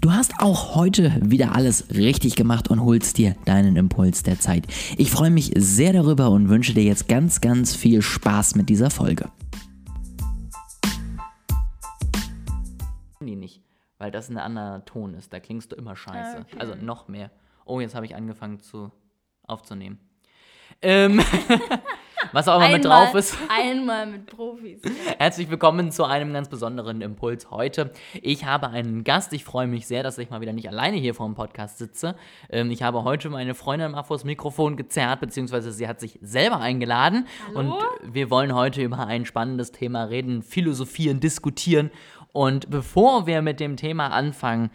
Du hast auch heute wieder alles richtig gemacht und holst dir deinen Impuls der Zeit. Ich freue mich sehr darüber und wünsche dir jetzt ganz, ganz viel Spaß mit dieser Folge. Die nicht, weil das ein anderer Ton ist. Da klingst du immer scheiße. Ah, okay. Also noch mehr. Oh, jetzt habe ich angefangen zu aufzunehmen. Ähm, was auch immer einmal, mit drauf ist. Einmal mit Profis. Herzlich willkommen zu einem ganz besonderen Impuls heute. Ich habe einen Gast. Ich freue mich sehr, dass ich mal wieder nicht alleine hier vor dem Podcast sitze. Ähm, ich habe heute meine Freundin mal vors Mikrofon gezerrt, beziehungsweise sie hat sich selber eingeladen. Hallo? Und wir wollen heute über ein spannendes Thema reden, philosophieren, diskutieren. Und bevor wir mit dem Thema anfangen,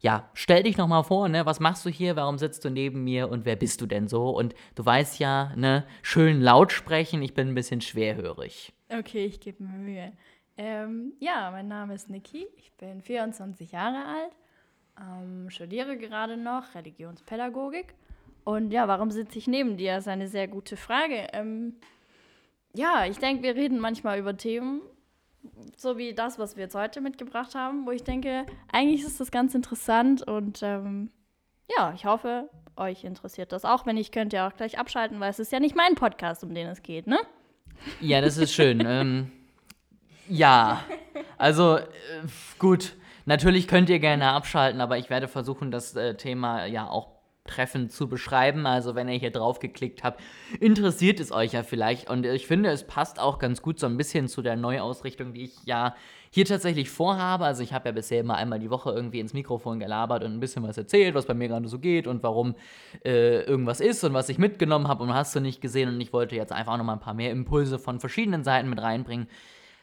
ja, stell dich noch mal vor, ne, was machst du hier, warum sitzt du neben mir und wer bist du denn so? Und du weißt ja, ne, schön laut sprechen, ich bin ein bisschen schwerhörig. Okay, ich gebe mir Mühe. Ähm, ja, mein Name ist Niki, ich bin 24 Jahre alt, ähm, studiere gerade noch Religionspädagogik. Und ja, warum sitze ich neben dir? Das ist eine sehr gute Frage. Ähm, ja, ich denke, wir reden manchmal über Themen, so wie das, was wir jetzt heute mitgebracht haben, wo ich denke, eigentlich ist das ganz interessant und ähm, ja, ich hoffe, euch interessiert das auch. Wenn nicht, könnt ihr auch gleich abschalten, weil es ist ja nicht mein Podcast, um den es geht, ne? Ja, das ist schön. ähm, ja, also äh, gut. Natürlich könnt ihr gerne abschalten, aber ich werde versuchen, das äh, Thema ja auch treffend zu beschreiben. Also wenn ihr hier drauf geklickt habt, interessiert es euch ja vielleicht. Und ich finde, es passt auch ganz gut so ein bisschen zu der Neuausrichtung, die ich ja hier tatsächlich vorhabe. Also ich habe ja bisher immer einmal die Woche irgendwie ins Mikrofon gelabert und ein bisschen was erzählt, was bei mir gerade so geht und warum äh, irgendwas ist und was ich mitgenommen habe und hast du nicht gesehen. Und ich wollte jetzt einfach noch mal ein paar mehr Impulse von verschiedenen Seiten mit reinbringen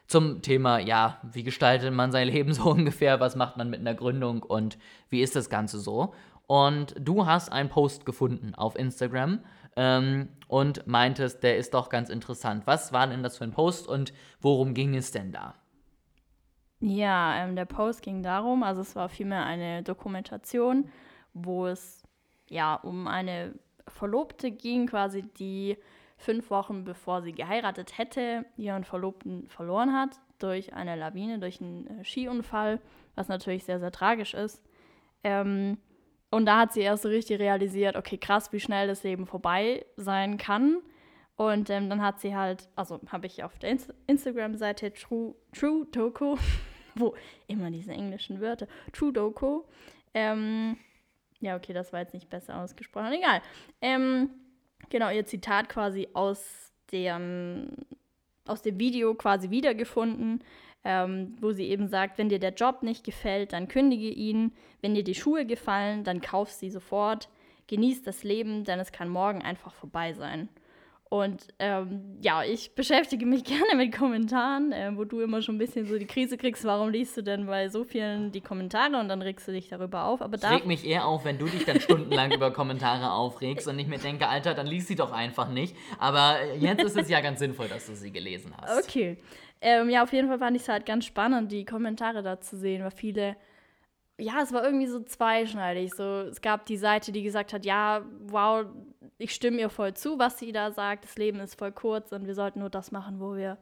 zum Thema, ja, wie gestaltet man sein Leben so ungefähr, was macht man mit einer Gründung und wie ist das Ganze so. Und du hast einen Post gefunden auf Instagram ähm, und meintest, der ist doch ganz interessant. Was war denn das für ein Post und worum ging es denn da? Ja, ähm, der Post ging darum, also es war vielmehr eine Dokumentation, wo es ja um eine Verlobte ging, quasi, die fünf Wochen bevor sie geheiratet hätte, ihren Verlobten verloren hat durch eine Lawine, durch einen äh, Skiunfall, was natürlich sehr, sehr tragisch ist. Ähm, und da hat sie erst so richtig realisiert, okay, krass, wie schnell das Leben vorbei sein kann. Und ähm, dann hat sie halt, also habe ich auf der Inst Instagram-Seite True, True Doku, wo immer diese englischen Wörter, True Doku, ähm, ja, okay, das war jetzt nicht besser ausgesprochen, egal. Ähm, genau, ihr Zitat quasi aus dem, aus dem Video quasi wiedergefunden ähm, wo sie eben sagt, wenn dir der Job nicht gefällt, dann kündige ihn. Wenn dir die Schuhe gefallen, dann kauf sie sofort. Genieß das Leben, denn es kann morgen einfach vorbei sein. Und ähm, ja, ich beschäftige mich gerne mit Kommentaren, äh, wo du immer schon ein bisschen so die Krise kriegst. Warum liest du denn bei so vielen die Kommentare und dann regst du dich darüber auf? Aber ich reg mich eher auf, wenn du dich dann stundenlang über Kommentare aufregst und ich mir denke, Alter, dann liest sie doch einfach nicht. Aber jetzt ist es ja ganz sinnvoll, dass du sie gelesen hast. Okay. Ähm, ja, auf jeden Fall fand ich es halt ganz spannend, die Kommentare da zu sehen, weil viele, ja, es war irgendwie so zweischneidig. So, es gab die Seite, die gesagt hat, ja, wow, ich stimme ihr voll zu, was sie da sagt. Das Leben ist voll kurz und wir sollten nur das machen, wo wir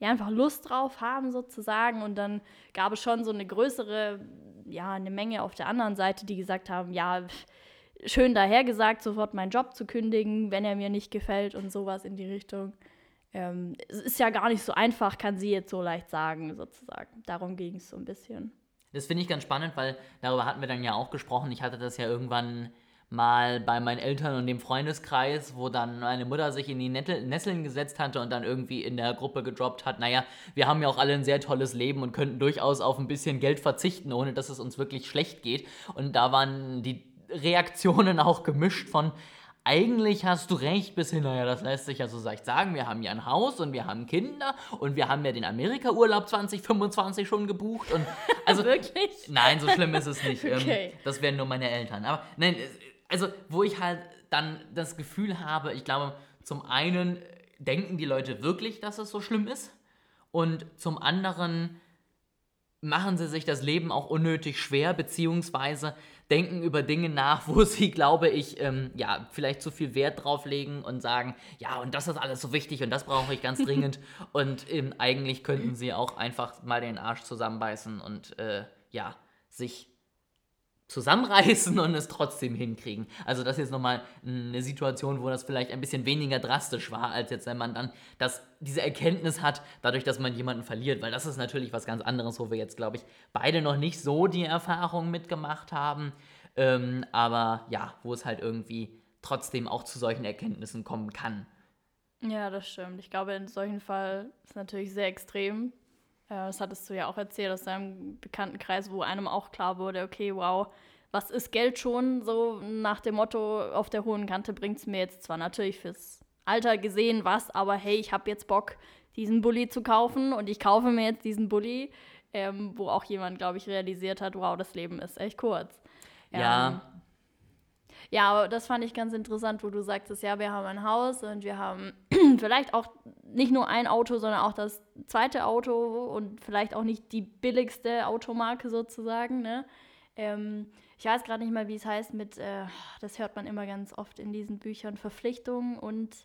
ja einfach Lust drauf haben, sozusagen. Und dann gab es schon so eine größere, ja, eine Menge auf der anderen Seite, die gesagt haben, ja, schön dahergesagt, sofort meinen Job zu kündigen, wenn er mir nicht gefällt und sowas in die Richtung ähm, es ist ja gar nicht so einfach, kann sie jetzt so leicht sagen, sozusagen. Darum ging es so ein bisschen. Das finde ich ganz spannend, weil darüber hatten wir dann ja auch gesprochen. Ich hatte das ja irgendwann mal bei meinen Eltern und dem Freundeskreis, wo dann meine Mutter sich in die Nesseln gesetzt hatte und dann irgendwie in der Gruppe gedroppt hat, naja, wir haben ja auch alle ein sehr tolles Leben und könnten durchaus auf ein bisschen Geld verzichten, ohne dass es uns wirklich schlecht geht. Und da waren die Reaktionen auch gemischt von, eigentlich hast du recht, bis hin, naja, das lässt sich ja so leicht sagen. Wir haben ja ein Haus und wir haben Kinder und wir haben ja den Amerika-Urlaub 2025 schon gebucht. Und also, Wirklich? Nein, so schlimm ist es nicht. Ähm, okay. das wären nur meine Eltern. Aber nein, also, wo ich halt dann das Gefühl habe, ich glaube, zum einen denken die Leute wirklich, dass es so schlimm ist. Und zum anderen machen sie sich das Leben auch unnötig schwer, beziehungsweise denken über Dinge nach, wo sie, glaube ich, ähm, ja, vielleicht zu viel Wert drauf legen und sagen, ja, und das ist alles so wichtig und das brauche ich ganz dringend. und ähm, eigentlich könnten sie auch einfach mal den Arsch zusammenbeißen und äh, ja, sich zusammenreißen und es trotzdem hinkriegen. Also das ist jetzt nochmal eine Situation, wo das vielleicht ein bisschen weniger drastisch war, als jetzt, wenn man dann das, diese Erkenntnis hat, dadurch, dass man jemanden verliert. Weil das ist natürlich was ganz anderes, wo wir jetzt, glaube ich, beide noch nicht so die Erfahrung mitgemacht haben. Ähm, aber ja, wo es halt irgendwie trotzdem auch zu solchen Erkenntnissen kommen kann. Ja, das stimmt. Ich glaube, in solchen Fall ist es natürlich sehr extrem. Äh, das hattest du ja auch erzählt aus deinem Bekanntenkreis, wo einem auch klar wurde, okay, wow, was ist Geld schon? So nach dem Motto, auf der hohen Kante bringt es mir jetzt zwar natürlich fürs Alter gesehen was, aber hey, ich habe jetzt Bock, diesen Bulli zu kaufen und ich kaufe mir jetzt diesen Bulli, ähm, wo auch jemand, glaube ich, realisiert hat, wow, das Leben ist echt kurz. Ja. Ähm, ja, aber das fand ich ganz interessant, wo du sagtest, ja, wir haben ein Haus und wir haben vielleicht auch nicht nur ein Auto, sondern auch das zweite Auto und vielleicht auch nicht die billigste Automarke sozusagen. Ne? Ähm, ich weiß gerade nicht mal, wie es heißt mit, äh, das hört man immer ganz oft in diesen Büchern, Verpflichtungen und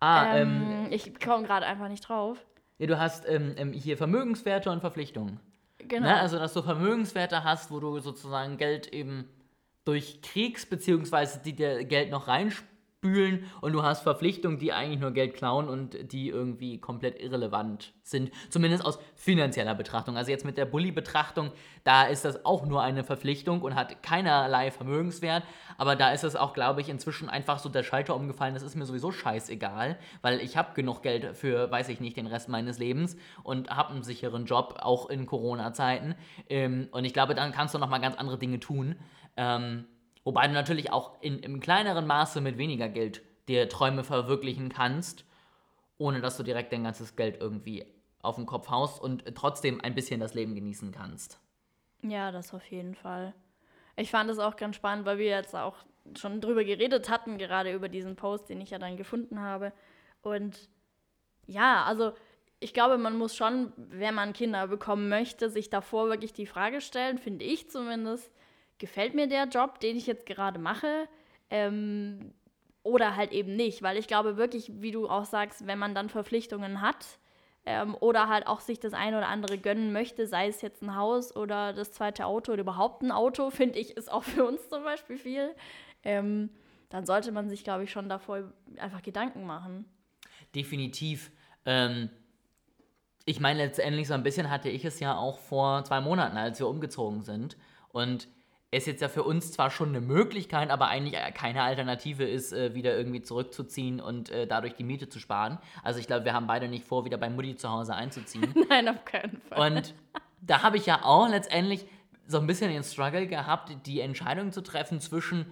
Ah, ähm, ähm, ich komme gerade einfach nicht drauf. ja, du hast ähm, ähm, hier Vermögenswerte und Verpflichtungen. Genau. Ne? Also, dass du Vermögenswerte hast, wo du sozusagen Geld eben durch Kriegs- beziehungsweise die dir Geld noch reinspülen und du hast Verpflichtungen, die eigentlich nur Geld klauen und die irgendwie komplett irrelevant sind. Zumindest aus finanzieller Betrachtung. Also jetzt mit der Bully-Betrachtung, da ist das auch nur eine Verpflichtung und hat keinerlei Vermögenswert. Aber da ist es auch, glaube ich, inzwischen einfach so der Schalter umgefallen. Das ist mir sowieso scheißegal, weil ich habe genug Geld für, weiß ich nicht, den Rest meines Lebens und habe einen sicheren Job, auch in Corona-Zeiten. Ähm, und ich glaube, dann kannst du nochmal ganz andere Dinge tun. Ähm, wobei du natürlich auch in, im kleineren Maße mit weniger Geld dir Träume verwirklichen kannst, ohne dass du direkt dein ganzes Geld irgendwie auf den Kopf haust und trotzdem ein bisschen das Leben genießen kannst. Ja, das auf jeden Fall. Ich fand es auch ganz spannend, weil wir jetzt auch schon drüber geredet hatten, gerade über diesen Post, den ich ja dann gefunden habe. Und ja, also ich glaube, man muss schon, wenn man Kinder bekommen möchte, sich davor wirklich die Frage stellen, finde ich zumindest, gefällt mir der Job, den ich jetzt gerade mache? Ähm, oder halt eben nicht, weil ich glaube wirklich, wie du auch sagst, wenn man dann Verpflichtungen hat, ähm, oder halt auch sich das eine oder andere gönnen möchte, sei es jetzt ein Haus oder das zweite Auto oder überhaupt ein Auto, finde ich, ist auch für uns zum Beispiel viel, ähm, dann sollte man sich, glaube ich, schon davor einfach Gedanken machen. Definitiv. Ähm, ich meine, letztendlich so ein bisschen hatte ich es ja auch vor zwei Monaten, als wir umgezogen sind. Und es jetzt ja für uns zwar schon eine Möglichkeit, aber eigentlich keine Alternative ist, äh, wieder irgendwie zurückzuziehen und äh, dadurch die Miete zu sparen. Also ich glaube, wir haben beide nicht vor, wieder bei Mutti zu Hause einzuziehen. Nein, auf keinen Fall. Und da habe ich ja auch letztendlich so ein bisschen den Struggle gehabt, die Entscheidung zu treffen zwischen,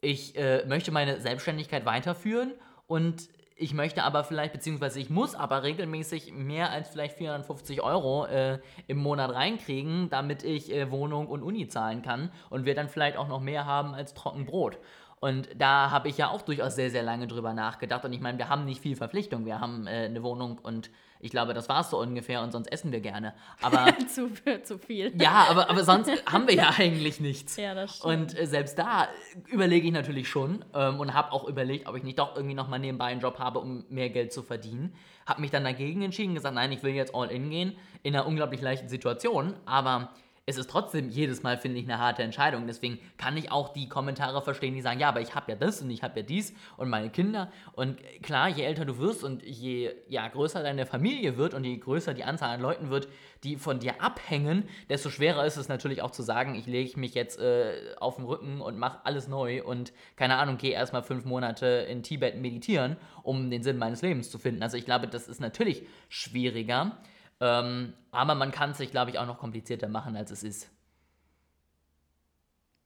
ich äh, möchte meine Selbstständigkeit weiterführen und ich möchte aber vielleicht, beziehungsweise ich muss aber regelmäßig mehr als vielleicht 450 Euro äh, im Monat reinkriegen, damit ich äh, Wohnung und Uni zahlen kann und wir dann vielleicht auch noch mehr haben als Trockenbrot. Und da habe ich ja auch durchaus sehr, sehr lange drüber nachgedacht. Und ich meine, wir haben nicht viel Verpflichtung. Wir haben äh, eine Wohnung und ich glaube, das war es so ungefähr und sonst essen wir gerne. Aber zu, zu viel. ja, aber, aber sonst haben wir ja eigentlich nichts. Ja, das stimmt. Und äh, selbst da überlege ich natürlich schon ähm, und habe auch überlegt, ob ich nicht doch irgendwie nochmal nebenbei einen Job habe, um mehr Geld zu verdienen. Habe mich dann dagegen entschieden, gesagt, nein, ich will jetzt all in gehen, in einer unglaublich leichten Situation, aber es ist trotzdem jedes Mal, finde ich, eine harte Entscheidung. Deswegen kann ich auch die Kommentare verstehen, die sagen, ja, aber ich habe ja das und ich habe ja dies und meine Kinder. Und klar, je älter du wirst und je ja, größer deine Familie wird und je größer die Anzahl an Leuten wird, die von dir abhängen, desto schwerer ist es natürlich auch zu sagen, ich lege mich jetzt äh, auf den Rücken und mache alles neu und keine Ahnung, gehe erstmal fünf Monate in Tibet meditieren, um den Sinn meines Lebens zu finden. Also ich glaube, das ist natürlich schwieriger. Ähm, aber man kann es sich, glaube ich, auch noch komplizierter machen, als es ist.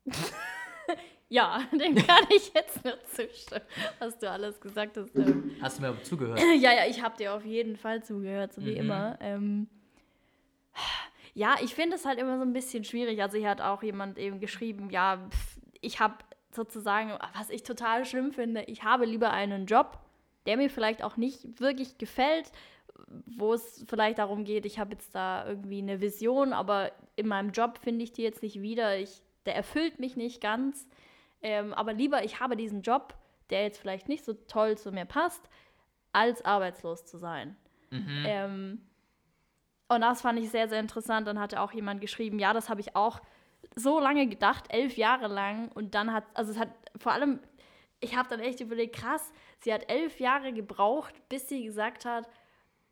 Ja, dem kann ich jetzt nur zustimmen, was du alles gesagt hast. Ähm, Hast du mir zugehört? Ja, ja, ich habe dir auf jeden Fall zugehört, so wie Mhm. immer. Ähm, ja, ich finde es halt immer so ein bisschen schwierig. Also hier hat auch jemand eben geschrieben, ja, pf, ich habe sozusagen, was ich total schlimm finde, ich habe lieber einen Job, der mir vielleicht auch nicht wirklich gefällt, wo es vielleicht darum geht, ich habe jetzt da irgendwie eine Vision, aber in meinem Job finde ich die jetzt nicht wieder. Ich, der erfüllt mich nicht ganz. Ähm, aber lieber, ich habe diesen Job, der jetzt vielleicht nicht so toll zu mir passt, als arbeitslos zu sein. Ähm, und das fand ich sehr, sehr interessant. Dann hatte auch jemand geschrieben, ja, das habe ich auch so lange gedacht, elf Jahre lang. Und dann hat, also es hat vor allem, ich habe dann echt überlegt, krass, sie hat elf Jahre gebraucht, bis sie gesagt hat,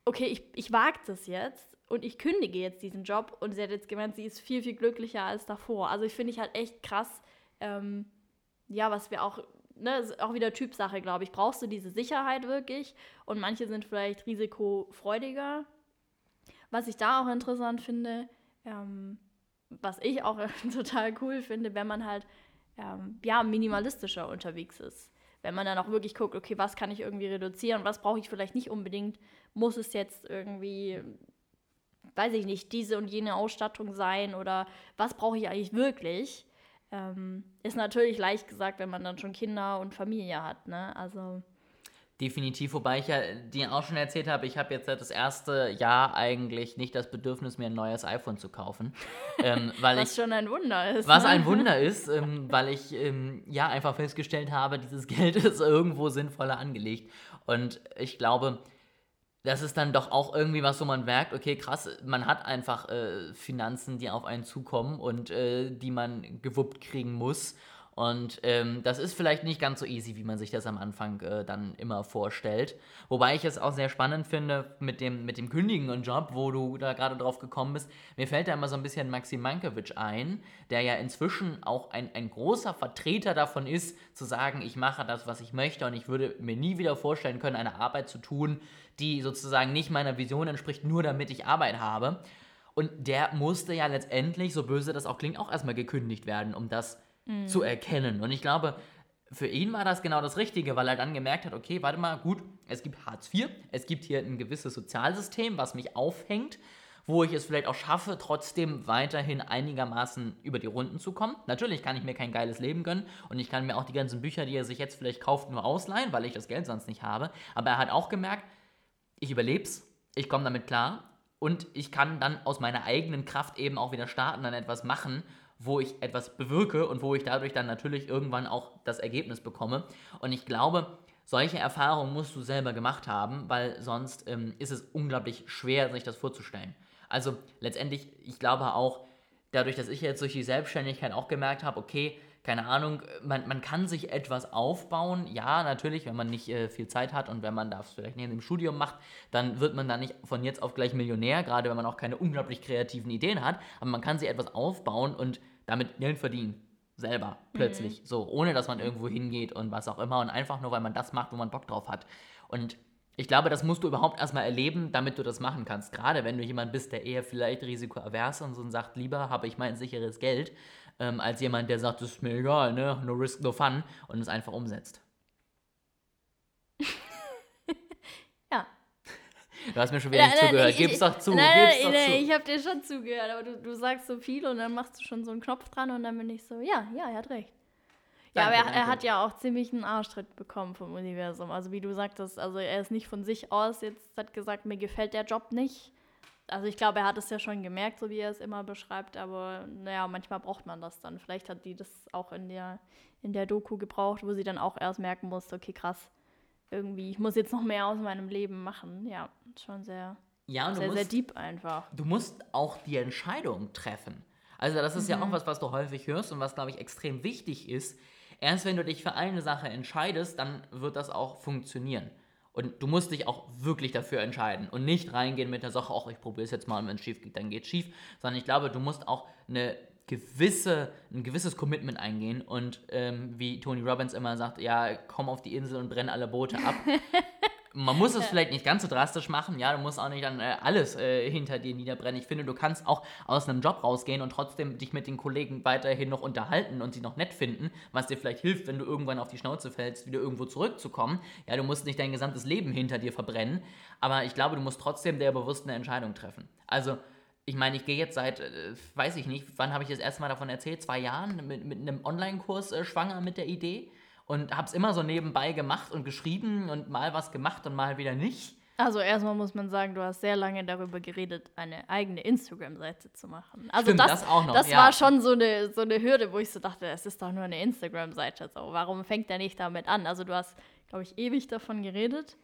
okay, ich, ich wage das jetzt und ich kündige jetzt diesen Job. Und sie hat jetzt gemeint, sie ist viel, viel glücklicher als davor. Also ich finde ich halt echt krass, ähm, ja, was wir auch, ne, ist auch wieder Typsache, glaube ich. Brauchst du diese Sicherheit wirklich? Und manche sind vielleicht risikofreudiger. Was ich da auch interessant finde, ähm, was ich auch total cool finde, wenn man halt ähm, ja, minimalistischer unterwegs ist. Wenn man dann auch wirklich guckt, okay, was kann ich irgendwie reduzieren, was brauche ich vielleicht nicht unbedingt, muss es jetzt irgendwie, weiß ich nicht, diese und jene Ausstattung sein oder was brauche ich eigentlich wirklich? Ähm, ist natürlich leicht gesagt, wenn man dann schon Kinder und Familie hat, ne? Also Definitiv, wobei ich ja dir auch schon erzählt habe, ich habe jetzt das erste Jahr eigentlich nicht das Bedürfnis, mir ein neues iPhone zu kaufen. Ähm, weil was ich, schon ein Wunder ist. Was ne? ein Wunder ist, ähm, weil ich ähm, ja einfach festgestellt habe, dieses Geld ist irgendwo sinnvoller angelegt. Und ich glaube, das ist dann doch auch irgendwie was, wo man merkt, okay, krass, man hat einfach äh, Finanzen, die auf einen zukommen und äh, die man gewuppt kriegen muss. Und ähm, das ist vielleicht nicht ganz so easy, wie man sich das am Anfang äh, dann immer vorstellt. Wobei ich es auch sehr spannend finde mit dem, mit dem Kündigen und Job, wo du da gerade drauf gekommen bist. Mir fällt da immer so ein bisschen Maxim Mankiewicz ein, der ja inzwischen auch ein, ein großer Vertreter davon ist, zu sagen, ich mache das, was ich möchte und ich würde mir nie wieder vorstellen können, eine Arbeit zu tun, die sozusagen nicht meiner Vision entspricht, nur damit ich Arbeit habe. Und der musste ja letztendlich, so böse das auch klingt, auch erstmal gekündigt werden, um das mhm. zu erkennen. Und ich glaube, für ihn war das genau das Richtige, weil er dann gemerkt hat, okay, warte mal, gut, es gibt Hartz IV, es gibt hier ein gewisses Sozialsystem, was mich aufhängt, wo ich es vielleicht auch schaffe, trotzdem weiterhin einigermaßen über die Runden zu kommen. Natürlich kann ich mir kein geiles Leben gönnen und ich kann mir auch die ganzen Bücher, die er sich jetzt vielleicht kauft, nur ausleihen, weil ich das Geld sonst nicht habe. Aber er hat auch gemerkt, ich überlebe es, ich komme damit klar und ich kann dann aus meiner eigenen Kraft eben auch wieder starten, dann etwas machen wo ich etwas bewirke und wo ich dadurch dann natürlich irgendwann auch das Ergebnis bekomme. Und ich glaube, solche Erfahrungen musst du selber gemacht haben, weil sonst ähm, ist es unglaublich schwer, sich das vorzustellen. Also letztendlich, ich glaube auch, dadurch, dass ich jetzt durch die Selbstständigkeit auch gemerkt habe, okay, keine Ahnung, man, man kann sich etwas aufbauen. Ja, natürlich, wenn man nicht äh, viel Zeit hat und wenn man das vielleicht neben dem Studium macht, dann wird man da nicht von jetzt auf gleich Millionär, gerade wenn man auch keine unglaublich kreativen Ideen hat. Aber man kann sich etwas aufbauen und damit Geld verdienen. Selber, plötzlich. Mhm. So, ohne dass man irgendwo hingeht und was auch immer. Und einfach nur, weil man das macht, wo man Bock drauf hat. Und ich glaube, das musst du überhaupt erstmal erleben, damit du das machen kannst. Gerade wenn du jemand bist, der eher vielleicht risikoavers ist und sagt, lieber habe ich mein sicheres Geld, ähm, als jemand, der sagt, das ist mir egal, ne? No risk, no fun und es einfach umsetzt. ja. Du hast mir schon wieder nicht nein, zugehört. Ich, Gib's doch zu. Nein, nein, nein, ich habe dir schon zugehört, aber du, du sagst so viel und dann machst du schon so einen Knopf dran und dann bin ich so, ja, ja, er hat recht. Ja, danke, aber er, er, hat ja auch ziemlich einen Arschtritt bekommen vom Universum. Also wie du sagtest, also er ist nicht von sich aus jetzt hat gesagt, mir gefällt der Job nicht also ich glaube, er hat es ja schon gemerkt, so wie er es immer beschreibt, aber naja, manchmal braucht man das dann. Vielleicht hat die das auch in der, in der Doku gebraucht, wo sie dann auch erst merken musste, okay, krass, irgendwie, ich muss jetzt noch mehr aus meinem Leben machen. Ja, schon sehr, ja, sehr, musst, sehr deep einfach. Du musst auch die Entscheidung treffen. Also das ist mhm. ja auch mhm. was, was du häufig hörst und was, glaube ich, extrem wichtig ist. Erst wenn du dich für eine Sache entscheidest, dann wird das auch funktionieren. Und du musst dich auch wirklich dafür entscheiden und nicht reingehen mit der Sache, ach, ich probiere es jetzt mal und wenn es schief geht, dann geht es schief. Sondern ich glaube, du musst auch eine gewisse, ein gewisses Commitment eingehen und ähm, wie Tony Robbins immer sagt, ja, komm auf die Insel und brenn alle Boote ab. man muss es vielleicht nicht ganz so drastisch machen, ja, du musst auch nicht dann äh, alles äh, hinter dir niederbrennen. Ich finde, du kannst auch aus einem Job rausgehen und trotzdem dich mit den Kollegen weiterhin noch unterhalten und sie noch nett finden, was dir vielleicht hilft, wenn du irgendwann auf die Schnauze fällst, wieder irgendwo zurückzukommen. Ja, du musst nicht dein gesamtes Leben hinter dir verbrennen, aber ich glaube, du musst trotzdem der bewussten Entscheidung treffen. Also, ich meine, ich gehe jetzt seit, äh, weiß ich nicht, wann habe ich das erste Mal davon erzählt? Zwei Jahren mit, mit einem Online-Kurs äh, schwanger mit der Idee und habe es immer so nebenbei gemacht und geschrieben und mal was gemacht und mal wieder nicht. Also erstmal muss man sagen, du hast sehr lange darüber geredet, eine eigene Instagram-Seite zu machen. Also Stimmt, das, das, auch noch. Das ja. war schon so eine, so eine Hürde, wo ich so dachte, es ist doch nur eine Instagram-Seite. So, warum fängt er nicht damit an? Also du hast, glaube ich, ewig davon geredet.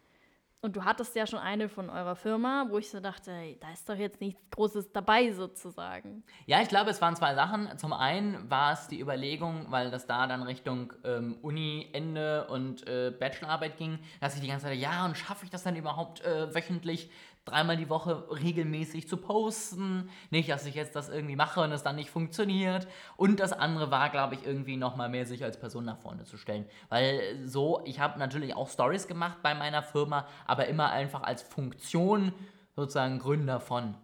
Und du hattest ja schon eine von eurer Firma, wo ich so dachte, da ist doch jetzt nichts Großes dabei sozusagen. Ja, ich glaube, es waren zwei Sachen. Zum einen war es die Überlegung, weil das da dann Richtung ähm, Uni-Ende und äh, Bachelorarbeit ging, dass ich die ganze Zeit, ja, und schaffe ich das dann überhaupt äh, wöchentlich dreimal die Woche regelmäßig zu posten? Nicht, dass ich jetzt das irgendwie mache und es dann nicht funktioniert. Und das andere war, glaube ich, irgendwie nochmal mehr sich als Person nach vorne zu stellen. Weil so, ich habe natürlich auch Stories gemacht bei meiner Firma, aber immer einfach als Funktion sozusagen Gründer von.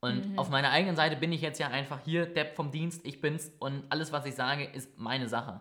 Und mhm. auf meiner eigenen Seite bin ich jetzt ja einfach hier, Depp vom Dienst, ich bin's und alles, was ich sage, ist meine Sache.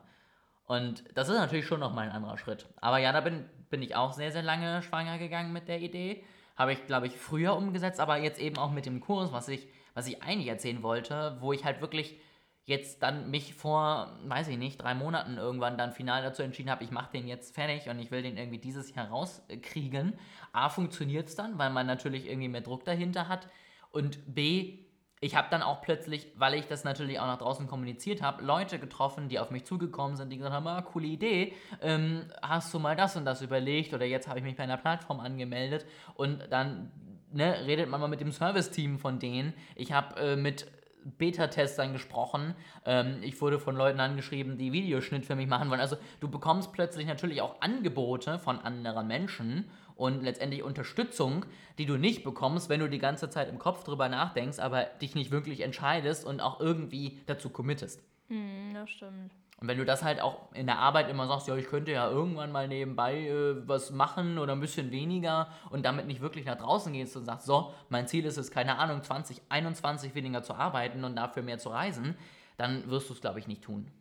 Und das ist natürlich schon nochmal ein anderer Schritt. Aber ja, da bin, bin ich auch sehr, sehr lange schwanger gegangen mit der Idee. Habe ich, glaube ich, früher umgesetzt, aber jetzt eben auch mit dem Kurs, was ich, was ich eigentlich erzählen wollte, wo ich halt wirklich jetzt dann mich vor, weiß ich nicht, drei Monaten irgendwann dann final dazu entschieden habe, ich mache den jetzt fertig und ich will den irgendwie dieses Jahr rauskriegen. A, funktioniert es dann, weil man natürlich irgendwie mehr Druck dahinter hat. Und B, ich habe dann auch plötzlich, weil ich das natürlich auch nach draußen kommuniziert habe, Leute getroffen, die auf mich zugekommen sind, die gesagt haben, ah, coole Idee, ähm, hast du mal das und das überlegt oder jetzt habe ich mich bei einer Plattform angemeldet und dann ne, redet man mal mit dem Service-Team von denen. Ich habe äh, mit Beta-Testern gesprochen. Ähm, ich wurde von Leuten angeschrieben, die Videoschnitt für mich machen wollen. Also du bekommst plötzlich natürlich auch Angebote von anderen Menschen und letztendlich Unterstützung, die du nicht bekommst, wenn du die ganze Zeit im Kopf drüber nachdenkst, aber dich nicht wirklich entscheidest und auch irgendwie dazu committest. Mm, das stimmt. Und wenn du das halt auch in der Arbeit immer sagst, ja, ich könnte ja irgendwann mal nebenbei äh, was machen oder ein bisschen weniger und damit nicht wirklich nach draußen gehst und sagst, so, mein Ziel ist es, keine Ahnung, 2021 weniger zu arbeiten und dafür mehr zu reisen, dann wirst du es, glaube ich, nicht tun.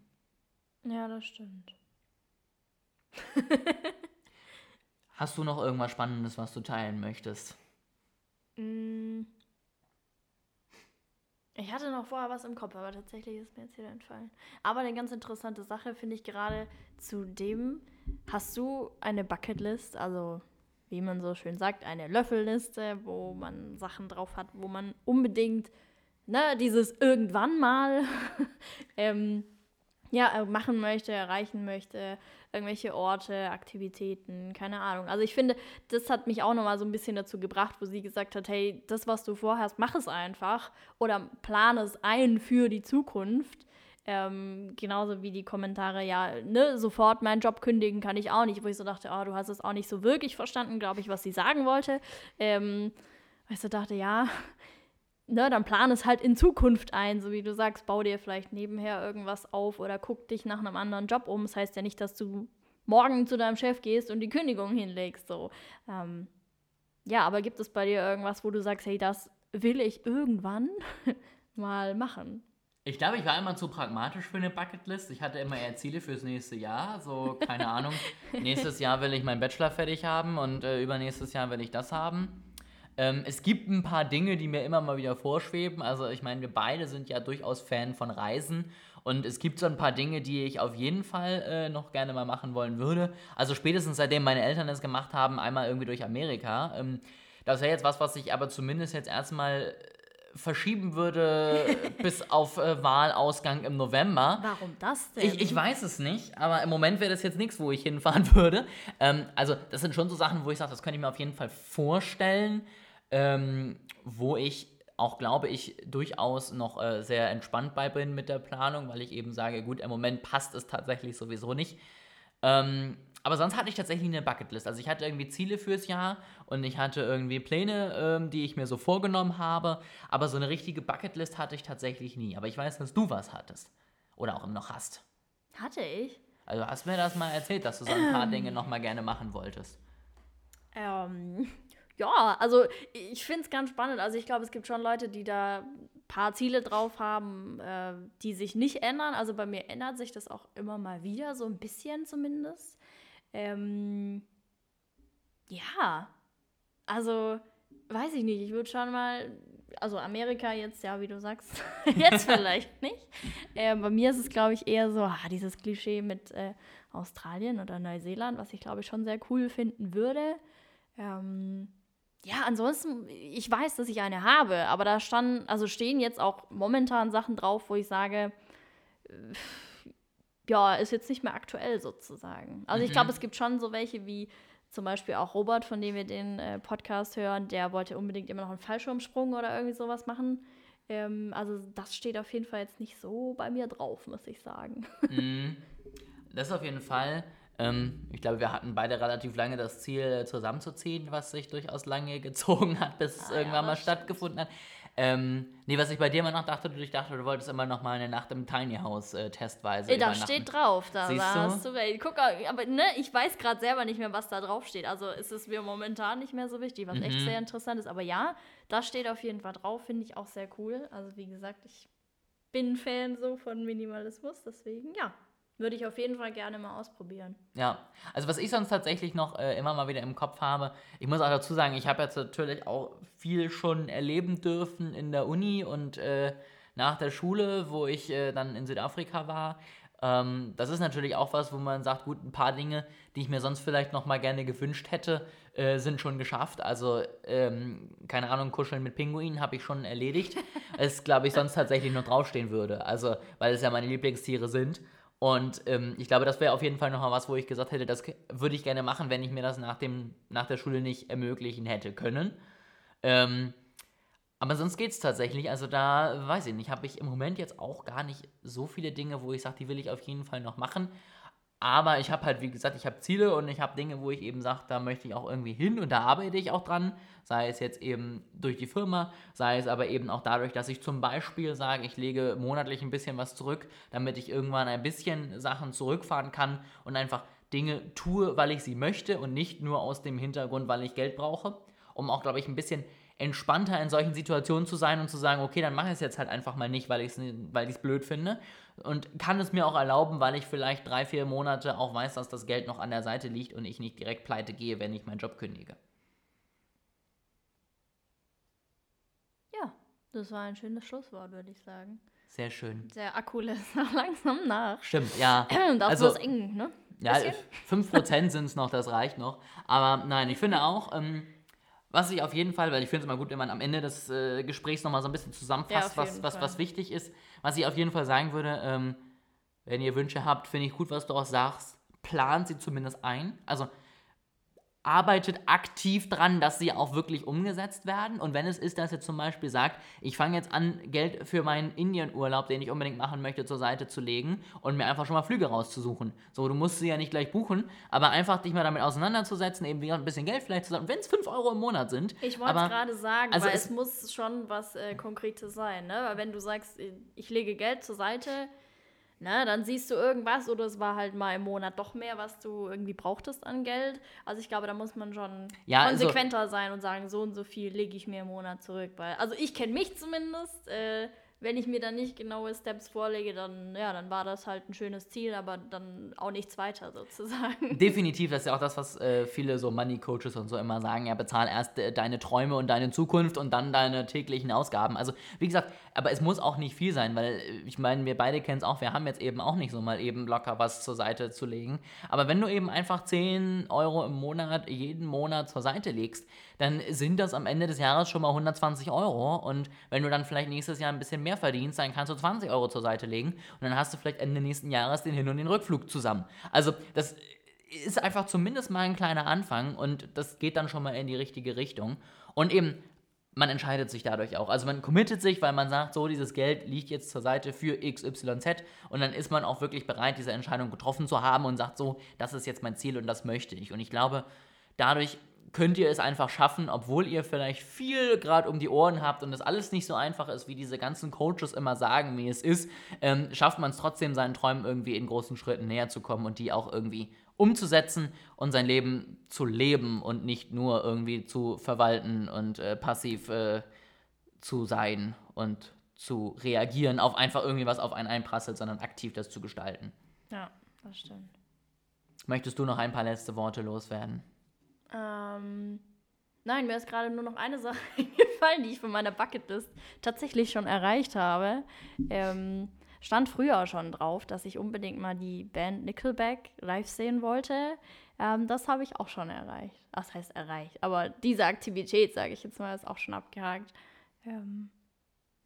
Ja, das stimmt. Hast du noch irgendwas Spannendes, was du teilen möchtest? Mm. Ich hatte noch vorher was im Kopf, aber tatsächlich ist mir jetzt wieder entfallen. Aber eine ganz interessante Sache finde ich gerade zu dem, hast du eine Bucketlist, also wie man so schön sagt, eine Löffelliste, wo man Sachen drauf hat, wo man unbedingt, ne, dieses irgendwann mal ähm, ja, machen möchte, erreichen möchte, irgendwelche Orte, Aktivitäten, keine Ahnung. Also ich finde, das hat mich auch nochmal so ein bisschen dazu gebracht, wo sie gesagt hat, hey, das, was du vorhast, mach es einfach oder plane es ein für die Zukunft. Ähm, genauso wie die Kommentare, ja, ne, sofort meinen Job kündigen kann ich auch nicht, wo ich so dachte, oh, du hast es auch nicht so wirklich verstanden, glaube ich, was sie sagen wollte. Ähm, weil ich so dachte, ja, ne, dann plan es halt in Zukunft ein, so wie du sagst, bau dir vielleicht nebenher irgendwas auf oder guck dich nach einem anderen Job um. Das heißt ja nicht, dass du morgen zu deinem Chef gehst und die Kündigung hinlegst. So. Ähm, ja, aber gibt es bei dir irgendwas, wo du sagst, hey, das will ich irgendwann mal machen? Ich glaube, ich war immer zu pragmatisch für eine Bucketlist. Ich hatte immer eher Ziele fürs nächste Jahr. So, keine Ahnung, nächstes Jahr will ich meinen Bachelor fertig haben und äh, übernächstes Jahr will ich das haben. Ähm, es gibt ein paar Dinge, die mir immer mal wieder vorschweben. Also ich meine, wir beide sind ja durchaus Fan von Reisen. Und es gibt so ein paar Dinge, die ich auf jeden Fall äh, noch gerne mal machen wollen würde. Also spätestens seitdem meine Eltern es gemacht haben, einmal irgendwie durch Amerika. Ähm, das wäre jetzt was, was ich aber zumindest jetzt erstmal äh, verschieben würde bis auf äh, Wahlausgang im November. Warum das denn? Ich, ich weiß es nicht, aber im Moment wäre das jetzt nichts, wo ich hinfahren würde. Ähm, also das sind schon so Sachen, wo ich sage, das könnte ich mir auf jeden Fall vorstellen ähm, wo ich auch glaube ich durchaus noch äh, sehr entspannt bei bin mit der Planung, weil ich eben sage, gut, im Moment passt es tatsächlich sowieso nicht. Ähm, aber sonst hatte ich tatsächlich eine Bucketlist. Also ich hatte irgendwie Ziele fürs Jahr und ich hatte irgendwie Pläne, ähm, die ich mir so vorgenommen habe. Aber so eine richtige Bucketlist hatte ich tatsächlich nie. Aber ich weiß, dass du was hattest. Oder auch immer noch hast. Hatte ich? Also hast mir das mal erzählt, dass du so ein paar Dinge noch mal gerne machen wolltest. Ähm, ja, also ich finde es ganz spannend. Also ich glaube, es gibt schon Leute, die da ein paar Ziele drauf haben, äh, die sich nicht ändern. Also bei mir ändert sich das auch immer mal wieder, so ein bisschen zumindest. Ähm, ja, also weiß ich nicht. Ich würde schon mal, also Amerika jetzt, ja, wie du sagst, jetzt vielleicht nicht. Äh, bei mir ist es, glaube ich, eher so, ah, dieses Klischee mit äh, Australien oder Neuseeland, was ich, glaube ich, schon sehr cool finden würde. Ähm, ja, ansonsten, ich weiß, dass ich eine habe, aber da standen, also stehen jetzt auch momentan Sachen drauf, wo ich sage, äh, ja, ist jetzt nicht mehr aktuell sozusagen. Also mhm. ich glaube, es gibt schon so welche wie zum Beispiel auch Robert, von dem wir den äh, Podcast hören, der wollte unbedingt immer noch einen Fallschirmsprung oder irgendwie sowas machen. Ähm, also das steht auf jeden Fall jetzt nicht so bei mir drauf, muss ich sagen. Mm, das auf jeden Fall. Ähm, ich glaube, wir hatten beide relativ lange das Ziel, zusammenzuziehen, was sich durchaus lange gezogen hat, bis es Ah, ja, irgendwann mal das stimmt. stattgefunden hat. Ähm, nee, was ich bei dir immer noch dachte, du, ich dachte, du wolltest immer noch mal eine Nacht im Tiny House äh, testweise Ey, da steht drauf, da, Siehst da du? du. Guck, mal, aber ne, ich weiß gerade selber nicht mehr, was da drauf steht. Also ist es mir momentan nicht mehr so wichtig, was Mhm. echt sehr interessant ist. Aber ja, da steht auf jeden Fall drauf, finde ich auch sehr cool. Also wie gesagt, ich bin Fan so von Minimalismus, deswegen ja, würde ich auf jeden Fall gerne mal ausprobieren. Ja, also was ich sonst tatsächlich noch äh, immer mal wieder im Kopf habe, ich muss auch dazu sagen, ich habe jetzt natürlich auch viel schon erleben dürfen in der Uni und äh, nach der Schule, wo ich äh, dann in Südafrika war. Ähm, das ist natürlich auch was, wo man sagt, gut, ein paar Dinge, die ich mir sonst vielleicht noch mal gerne gewünscht hätte, äh, sind schon geschafft. Also, ähm, keine Ahnung, Kuscheln mit Pinguinen habe ich schon erledigt. es, glaube ich, sonst tatsächlich noch draufstehen würde. Also, weil es ja meine Lieblingstiere sind. Und ähm, ich glaube, das wäre auf jeden Fall noch mal was, wo ich gesagt hätte, das würde ich gerne machen, wenn ich mir das nach, dem, nach der Schule nicht ermöglichen hätte können. Ähm, aber sonst geht es tatsächlich. Also da, weiß ich nicht, habe ich im Moment jetzt auch gar nicht so viele Dinge, wo ich sage, die will ich auf jeden Fall noch machen. Aber ich habe halt, wie gesagt, ich habe Ziele und ich habe Dinge, wo ich eben sage, da möchte ich auch irgendwie hin und da arbeite ich auch dran. Sei es jetzt eben durch die Firma, sei es aber eben auch dadurch, dass ich zum Beispiel sage, ich lege monatlich ein bisschen was zurück, damit ich irgendwann ein bisschen Sachen zurückfahren kann und einfach Dinge tue, weil ich sie möchte und nicht nur aus dem Hintergrund, weil ich Geld brauche. Um auch, glaube ich, ein bisschen entspannter in solchen Situationen zu sein und zu sagen, okay, dann mache ich es jetzt halt einfach mal nicht, weil ich es weil ich's blöd finde. Und kann es mir auch erlauben, weil ich vielleicht drei, vier Monate auch weiß, dass das Geld noch an der Seite liegt und ich nicht direkt pleite gehe, wenn ich meinen Job kündige. Ja, das war ein schönes Schlusswort, würde ich sagen. Sehr schön. Der Akku lässt noch langsam nach. Stimmt, ja. Das Also- ist eng, ne? Ja, Bisschen? 5% sind es noch, das reicht noch. Aber nein, ich finde auch, ähm, was ich auf jeden Fall, weil ich finde es immer gut, wenn man am Ende des äh, Gesprächs nochmal so ein bisschen Ja, zusammenfasst, auf was, was, Fall. was wichtig ist. Was ich auf jeden Fall sagen würde, ähm, wenn ihr Wünsche habt, finde ich gut, was du auch sagst, plant sie zumindest ein. Also arbeitet aktiv dran, dass sie auch wirklich umgesetzt werden. Und wenn es ist, dass ihr zum Beispiel sagt, ich fange jetzt an, Geld für meinen Indien-Urlaub, den ich unbedingt machen möchte, zur Seite zu legen und mir einfach schon mal Flüge rauszusuchen. So, du musst sie ja nicht gleich buchen, aber einfach dich mal damit auseinanderzusetzen, eben wieder ein bisschen Geld vielleicht zusammen, wenn es 5 Euro im Monat sind. Ich wollte gerade sagen, also weil es- es, muss schon was äh, Konkretes sein, ne? Weil wenn du sagst, äh, ich lege Geld zur Seite, ne, dann siehst du irgendwas oder es war halt mal im Monat doch mehr, was du irgendwie brauchtest an Geld. Also ich glaube, da muss man schon Ja, also- konsequenter sein und sagen, so und so viel lege ich mir im Monat zurück. Weil, also ich kenne mich zumindest, äh, wenn ich mir dann nicht genaue Steps vorlege, dann, ja, dann war das halt ein schönes Ziel, aber dann auch nichts weiter sozusagen. Definitiv, das ist ja auch das, was äh, viele so Money Coaches und so immer sagen. Ja, bezahl erst äh, deine Träume und deine Zukunft und dann deine täglichen Ausgaben. Also, wie gesagt, aber es muss auch nicht viel sein, weil äh, ich meine, wir beide kennen es auch, wir haben jetzt eben auch nicht so mal eben locker was zur Seite zu legen. Aber wenn du eben einfach 10 Euro im Monat jeden Monat zur Seite legst, dann sind das am Ende des Jahres schon mal 120 Euro. Und wenn du dann vielleicht nächstes Jahr ein bisschen mehr verdienst, dann kannst du 20 Euro zur Seite legen. Und dann hast du vielleicht Ende nächsten Jahres den Hin- und den Rückflug zusammen. Also, das ist einfach zumindest mal ein kleiner Anfang und das geht dann schon mal in die richtige Richtung. Und eben, man entscheidet sich dadurch auch. Also man committet sich, weil man sagt, so, dieses Geld liegt jetzt zur Seite für XYZ und dann ist man auch wirklich bereit, diese Entscheidung getroffen zu haben und sagt so, das ist jetzt mein Ziel und das möchte ich. Und ich glaube, dadurch könnt ihr es einfach schaffen, obwohl ihr vielleicht viel gerade um die Ohren habt und es alles nicht so einfach ist, wie diese ganzen Coaches immer sagen, wie es ist, ähm, schafft man es trotzdem, seinen Träumen irgendwie in großen Schritten näher zu kommen und die auch irgendwie umzusetzen und sein Leben zu leben und nicht nur irgendwie zu verwalten und äh, passiv äh, zu sein und zu reagieren auf einfach irgendwie was auf einen einprasselt, sondern aktiv das zu gestalten. Ja, das stimmt. Möchtest du noch ein paar letzte Worte loswerden? Ähm, nein, mir ist gerade nur noch eine Sache eingefallen, die ich von meiner Bucketlist tatsächlich schon erreicht habe. Ähm, stand früher schon drauf, dass ich unbedingt mal die Band Nickelback live sehen wollte. Ähm, das habe ich auch schon erreicht. Was heißt erreicht? Aber diese Aktivität, sage ich jetzt mal, ist auch schon abgehakt. Ähm,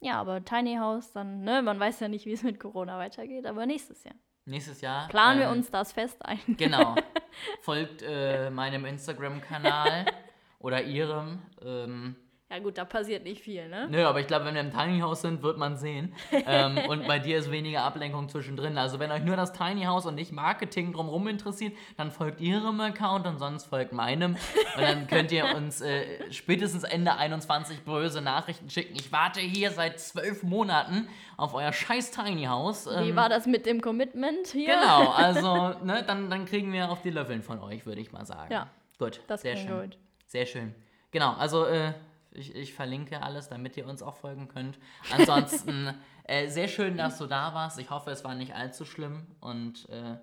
ja, aber Tiny House, dann, ne, man weiß ja nicht, wie es mit Corona weitergeht, aber nächstes Jahr. Nächstes Jahr. Planen wir ähm, uns das fest ein. Genau. Folgt äh, meinem Instagram-Kanal oder ihrem. Ähm, Ja gut, da passiert nicht viel, ne? nö, aber ich glaube, wenn wir im Tiny House sind, wird man sehen. ähm, und bei dir ist weniger Ablenkung zwischendrin. Also wenn euch nur das Tiny House und nicht Marketing drumherum interessiert, dann folgt ihrem Account und sonst folgt meinem. Und dann könnt ihr uns äh, spätestens Ende 21 böse Nachrichten schicken. Ich warte hier seit zwölf Monaten auf euer scheiß Tiny House. Wie Ähm, war das mit dem Commitment hier? Genau, also ne, dann, dann kriegen wir auf die Löffeln von euch, würde ich mal sagen. Ja, gut. Das sehr schön. gut. Sehr schön. Genau, also äh, ich, ich verlinke alles, damit ihr uns auch folgen könnt. Ansonsten äh, sehr schön, dass du da warst. Ich hoffe, es war nicht allzu schlimm und äh,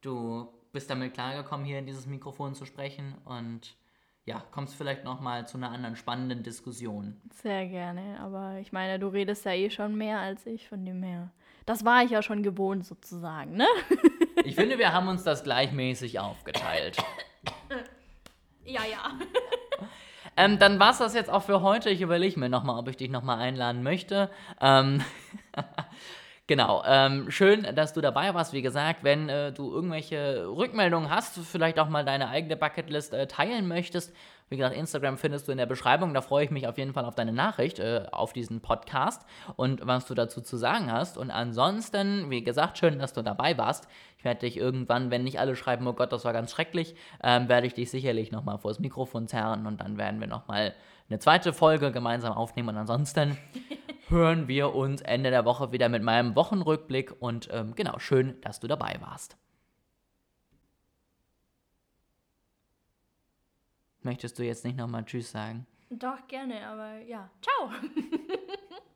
du bist damit klargekommen, hier in dieses Mikrofon zu sprechen und ja, kommst vielleicht nochmal zu einer anderen spannenden Diskussion. Sehr gerne, aber ich meine, du redest ja eh schon mehr als ich, von dem her. Das war ich ja schon gewohnt sozusagen, ne? Ich finde, wir haben uns das gleichmäßig aufgeteilt. Ja, ja. Ähm, dann war es das jetzt auch für heute. Ich überlege mir nochmal, ob ich dich nochmal einladen möchte. Ähm, genau. Ähm, schön, dass du dabei warst. Wie gesagt, wenn äh, du irgendwelche Rückmeldungen hast, vielleicht auch mal deine eigene Bucketlist äh, teilen möchtest. Wie gesagt, Instagram findest du in der Beschreibung. Da freue ich mich auf jeden Fall auf deine Nachricht äh, auf diesen Podcast und was du dazu zu sagen hast. Und ansonsten, wie gesagt, schön, dass du dabei warst. Ich werde dich irgendwann, wenn nicht alle schreiben, oh Gott, das war ganz schrecklich, ähm, werde ich dich sicherlich nochmal vors Mikrofon zerren und dann werden wir nochmal eine zweite Folge gemeinsam aufnehmen. Und ansonsten hören wir uns Ende der Woche wieder mit meinem Wochenrückblick. Und ähm, genau, schön, dass du dabei warst. Möchtest du jetzt nicht nochmal Tschüss sagen? Doch, gerne, aber ja. Ciao.